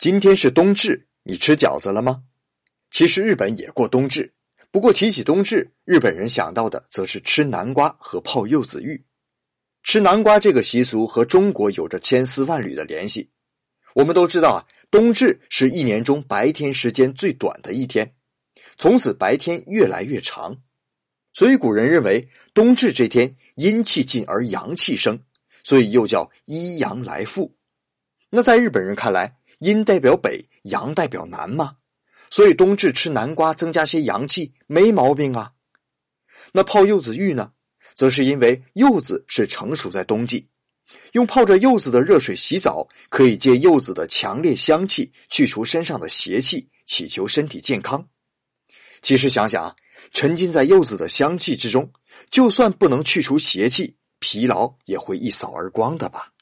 今天是冬至，你吃饺子了吗？其实日本也过冬至，不过提起冬至，日本人想到的则是吃南瓜和泡柚子浴。吃南瓜这个习俗和中国有着千丝万缕的联系。我们都知道啊，冬至是一年中白天时间最短的一天，从此白天越来越长，所以古人认为冬至这天阴气尽而阳气生，所以又叫一阳来复。那在日本人看来，阴代表北，阳代表南吗？所以冬至吃南瓜增加些阳气没毛病啊。那泡柚子浴呢，则是因为柚子是成熟在冬季，用泡着柚子的热水洗澡，可以借柚子的强烈香气去除身上的邪气，祈求身体健康。其实想想啊，沉浸在柚子的香气之中，就算不能去除邪气，疲劳也会一扫而光的吧。